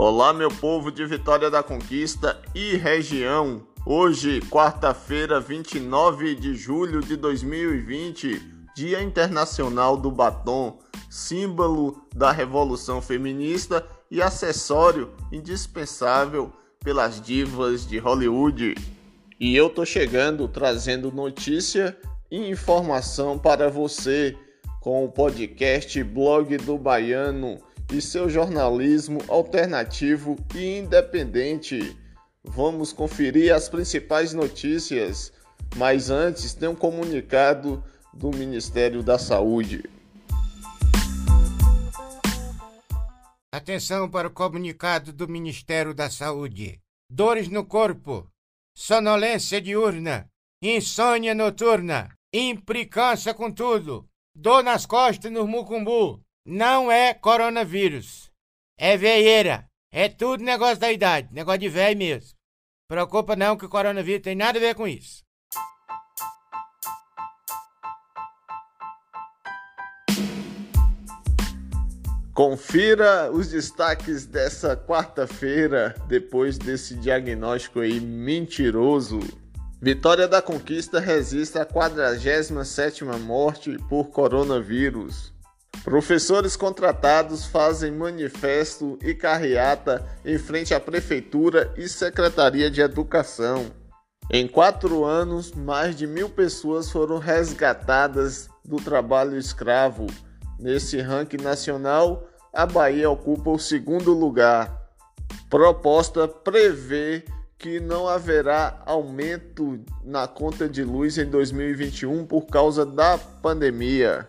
Olá, meu povo de Vitória da Conquista e região. Hoje, quarta-feira, 29 de julho de 2020, Dia Internacional do Batom, símbolo da revolução feminista e acessório indispensável pelas divas de Hollywood. E eu tô chegando trazendo notícia e informação para você com o podcast Blog do Baiano e seu jornalismo alternativo e independente. Vamos conferir as principais notícias, mas antes tem um comunicado do Ministério da Saúde. Atenção para o comunicado do Ministério da Saúde. Dores no corpo, sonolência diurna, insônia noturna, implicância com tudo, dor nas costas no mucumbu, não é coronavírus. É veieira. É tudo negócio da idade. Negócio de velho mesmo. Preocupa não que o coronavírus tem nada a ver com isso. Confira os destaques dessa quarta-feira, depois desse diagnóstico aí mentiroso. Vitória da Conquista resiste à 47ª morte por coronavírus. Professores contratados fazem manifesto e carreata em frente à Prefeitura e Secretaria de Educação. Em quatro anos, mais de mil pessoas foram resgatadas do trabalho escravo. Nesse ranking nacional, a Bahia ocupa o segundo lugar. Proposta prevê que não haverá aumento na conta de luz em 2021 por causa da pandemia.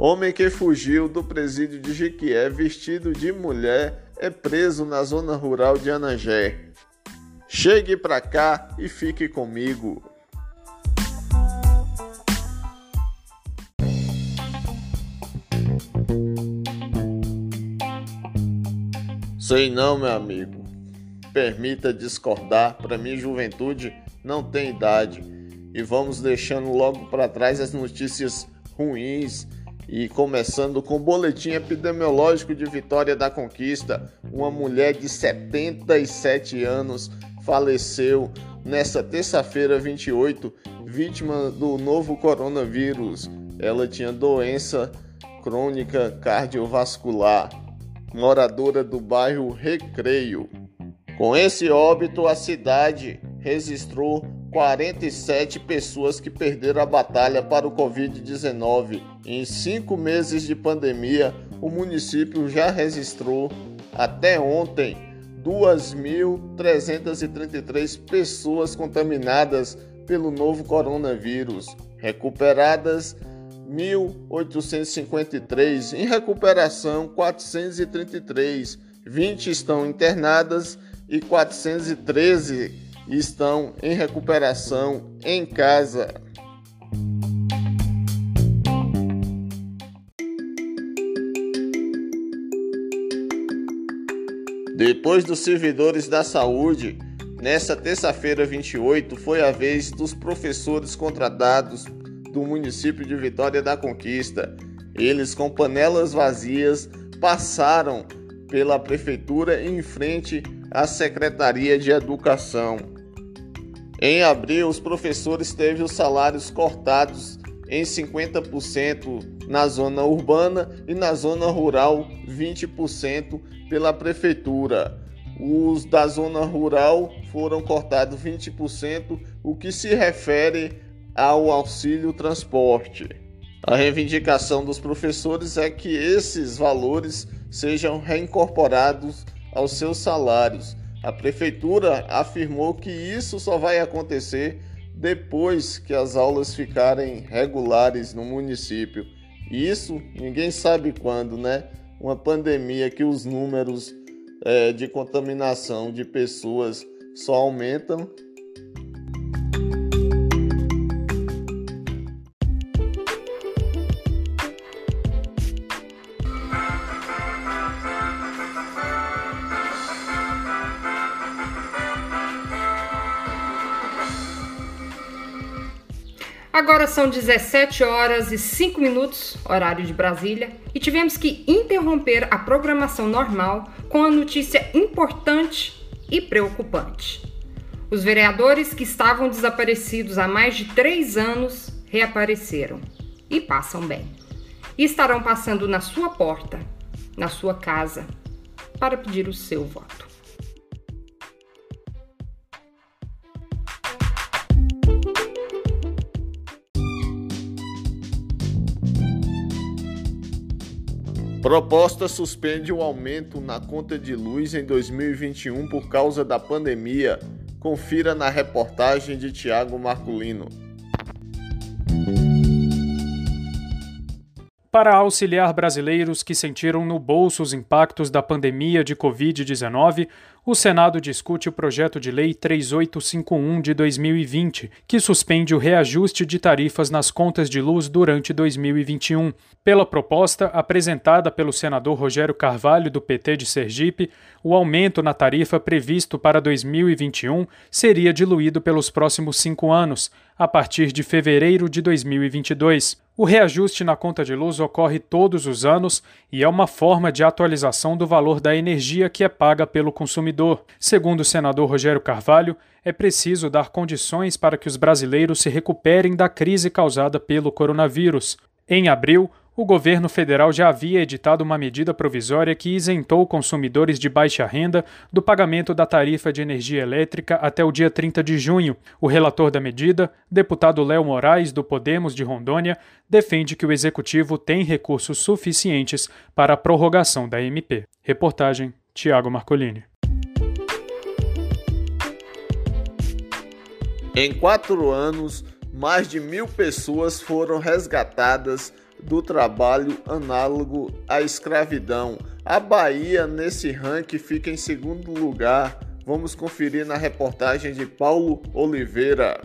Homem que fugiu do presídio de Jequié vestido de mulher é preso na zona rural de Anangé. Chegue pra cá e fique comigo. Sei não, meu amigo. Permita discordar, para mim juventude não tem idade. E vamos deixando logo para trás as notícias ruins e começando com o boletim epidemiológico de Vitória da Conquista, uma mulher de 77 anos faleceu nesta terça-feira 28, vítima do novo coronavírus. Ela tinha doença crônica cardiovascular, moradora do bairro Recreio. Com esse óbito, a cidade registrou 47 pessoas que perderam a batalha para o Covid-19. Em cinco meses de pandemia, o município já registrou, até ontem, 2.333 pessoas contaminadas pelo novo coronavírus, recuperadas 1.853, em recuperação 433, 20 estão internadas e 413 estão em recuperação em casa. Depois dos servidores da saúde, nesta terça-feira 28 foi a vez dos professores contratados do município de Vitória da Conquista. Eles, com panelas vazias, passaram pela prefeitura em frente à Secretaria de Educação. Em abril, os professores teve os salários cortados em 50% na zona urbana e na zona rural 20% pela prefeitura. Os da zona rural foram cortados 20%, o que se refere ao auxílio transporte. A reivindicação dos professores é que esses valores sejam reincorporados aos seus salários a prefeitura afirmou que isso só vai acontecer depois que as aulas ficarem regulares no município. Isso ninguém sabe quando, né? Uma pandemia que os números é, de contaminação de pessoas só aumentam Agora são 17 horas e 5 minutos, horário de Brasília, e tivemos que interromper a programação normal com a notícia importante e preocupante. Os vereadores que estavam desaparecidos há mais de três anos reapareceram e passam bem. E estarão passando na sua porta, na sua casa, para pedir o seu voto. Proposta suspende o aumento na conta de luz em 2021 por causa da pandemia. Confira na reportagem de Tiago Marculino. Para auxiliar brasileiros que sentiram no bolso os impactos da pandemia de Covid-19, o Senado discute o projeto de lei 3851 de 2020, que suspende o reajuste de tarifas nas contas de luz durante 2021. Pela proposta apresentada pelo senador Rogério Carvalho, do PT de Sergipe, o aumento na tarifa previsto para 2021 seria diluído pelos próximos cinco anos, a partir de fevereiro de 2022. O reajuste na conta de luz ocorre todos os anos e é uma forma de atualização do valor da energia que é paga pelo consumidor consumidor. Segundo o senador Rogério Carvalho, é preciso dar condições para que os brasileiros se recuperem da crise causada pelo coronavírus. Em abril, o governo federal já havia editado uma medida provisória que isentou consumidores de baixa renda do pagamento da tarifa de energia elétrica até o dia 30 de junho. O relator da medida, deputado Léo Moraes, do Podemos de Rondônia, defende que o executivo tem recursos suficientes para a prorrogação da MP. Reportagem Tiago Marcolini. Em quatro anos, mais de mil pessoas foram resgatadas do trabalho análogo à escravidão. A Bahia, nesse ranking, fica em segundo lugar. Vamos conferir na reportagem de Paulo Oliveira.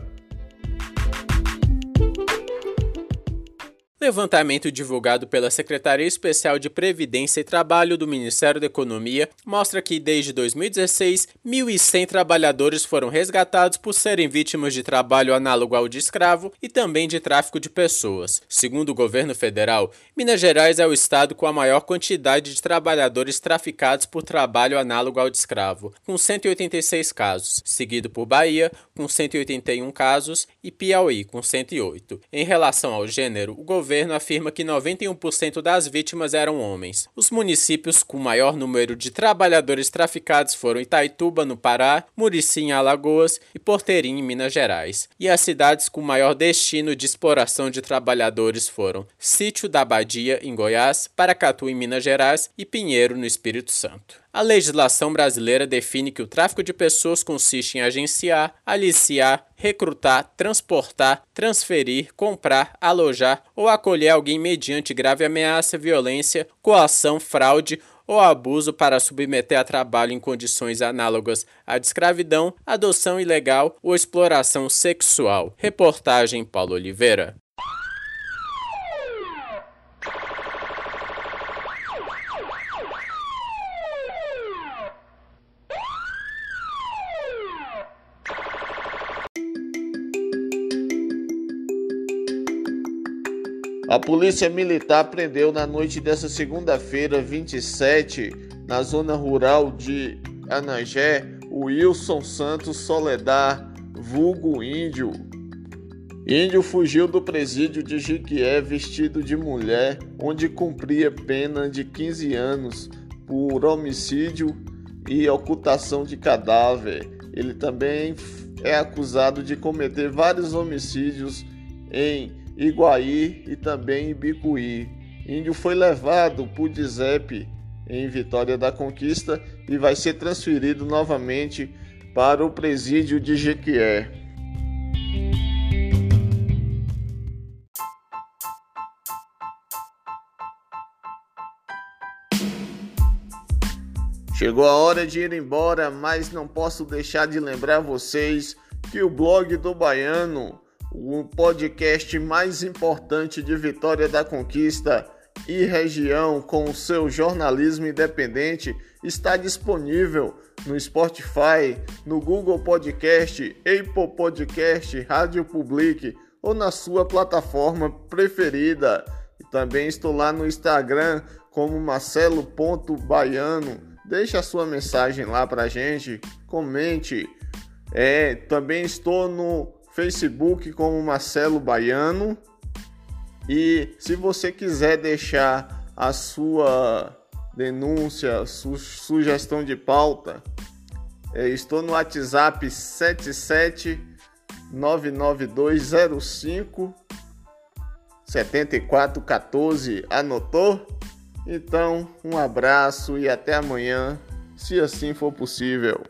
Levantamento divulgado pela Secretaria Especial de Previdência e Trabalho do Ministério da Economia mostra que desde 2016, 1.100 trabalhadores foram resgatados por serem vítimas de trabalho análogo ao de escravo e também de tráfico de pessoas. Segundo o governo federal, Minas Gerais é o estado com a maior quantidade de trabalhadores traficados por trabalho análogo ao de escravo, com 186 casos, seguido por Bahia, com 181 casos, e Piauí, com 108. Em relação ao gênero, o governo governo afirma que 91% das vítimas eram homens. Os municípios com maior número de trabalhadores traficados foram Itaituba, no Pará, Murici, em Alagoas e Porteirinha, em Minas Gerais. E as cidades com maior destino de exploração de trabalhadores foram Sítio da Badia, em Goiás, Paracatu, em Minas Gerais e Pinheiro, no Espírito Santo. A legislação brasileira define que o tráfico de pessoas consiste em agenciar, aliciar, recrutar, transportar, transferir, comprar, alojar ou acolher alguém mediante grave ameaça, violência, coação, fraude ou abuso para submeter a trabalho em condições análogas à escravidão, adoção ilegal ou exploração sexual. Reportagem Paulo Oliveira. A polícia militar prendeu na noite dessa segunda-feira, 27, na zona rural de Anangé, o Wilson Santos Soledar, vulgo Índio. Índio fugiu do presídio de Jiquié vestido de mulher, onde cumpria pena de 15 anos por homicídio e ocultação de cadáver. Ele também é acusado de cometer vários homicídios em Iguaí e também em Bicuí. Índio foi levado por Dizep em Vitória da Conquista e vai ser transferido novamente para o presídio de Jequié. Chegou a hora de ir embora, mas não posso deixar de lembrar vocês que o blog do Baiano o podcast mais importante de Vitória da Conquista e região com o seu jornalismo independente está disponível no Spotify, no Google Podcast, Apple Podcast, Rádio Public, ou na sua plataforma preferida. E também estou lá no Instagram como marcelo.baiano. Deixe a sua mensagem lá pra gente, comente. É, também estou no Facebook como Marcelo Baiano. E se você quiser deixar a sua denúncia, su sugestão de pauta, é, estou no WhatsApp 77 99205 7414. Anotou? Então, um abraço e até amanhã, se assim for possível.